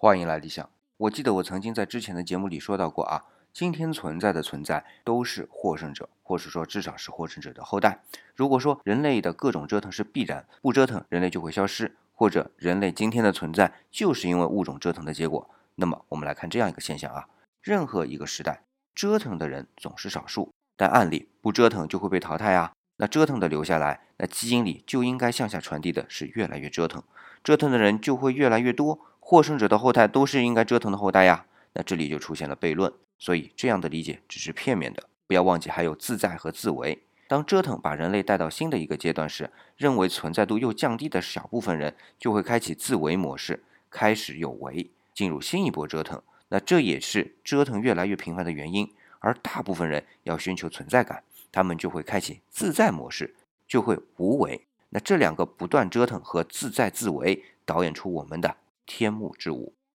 欢迎来理想。我记得我曾经在之前的节目里说到过啊，今天存在的存在都是获胜者，或是说至少是获胜者的后代。如果说人类的各种折腾是必然，不折腾人类就会消失，或者人类今天的存在就是因为物种折腾的结果，那么我们来看这样一个现象啊，任何一个时代折腾的人总是少数，但按理不折腾就会被淘汰啊。那折腾的留下来，那基因里就应该向下传递的是越来越折腾，折腾的人就会越来越多，获胜者的后代都是应该折腾的后代呀。那这里就出现了悖论，所以这样的理解只是片面的，不要忘记还有自在和自为。当折腾把人类带到新的一个阶段时，认为存在度又降低的小部分人就会开启自为模式，开始有为，进入新一波折腾。那这也是折腾越来越频繁的原因，而大部分人要寻求存在感。他们就会开启自在模式，就会无为。那这两个不断折腾和自在自为，导演出我们的天幕之舞。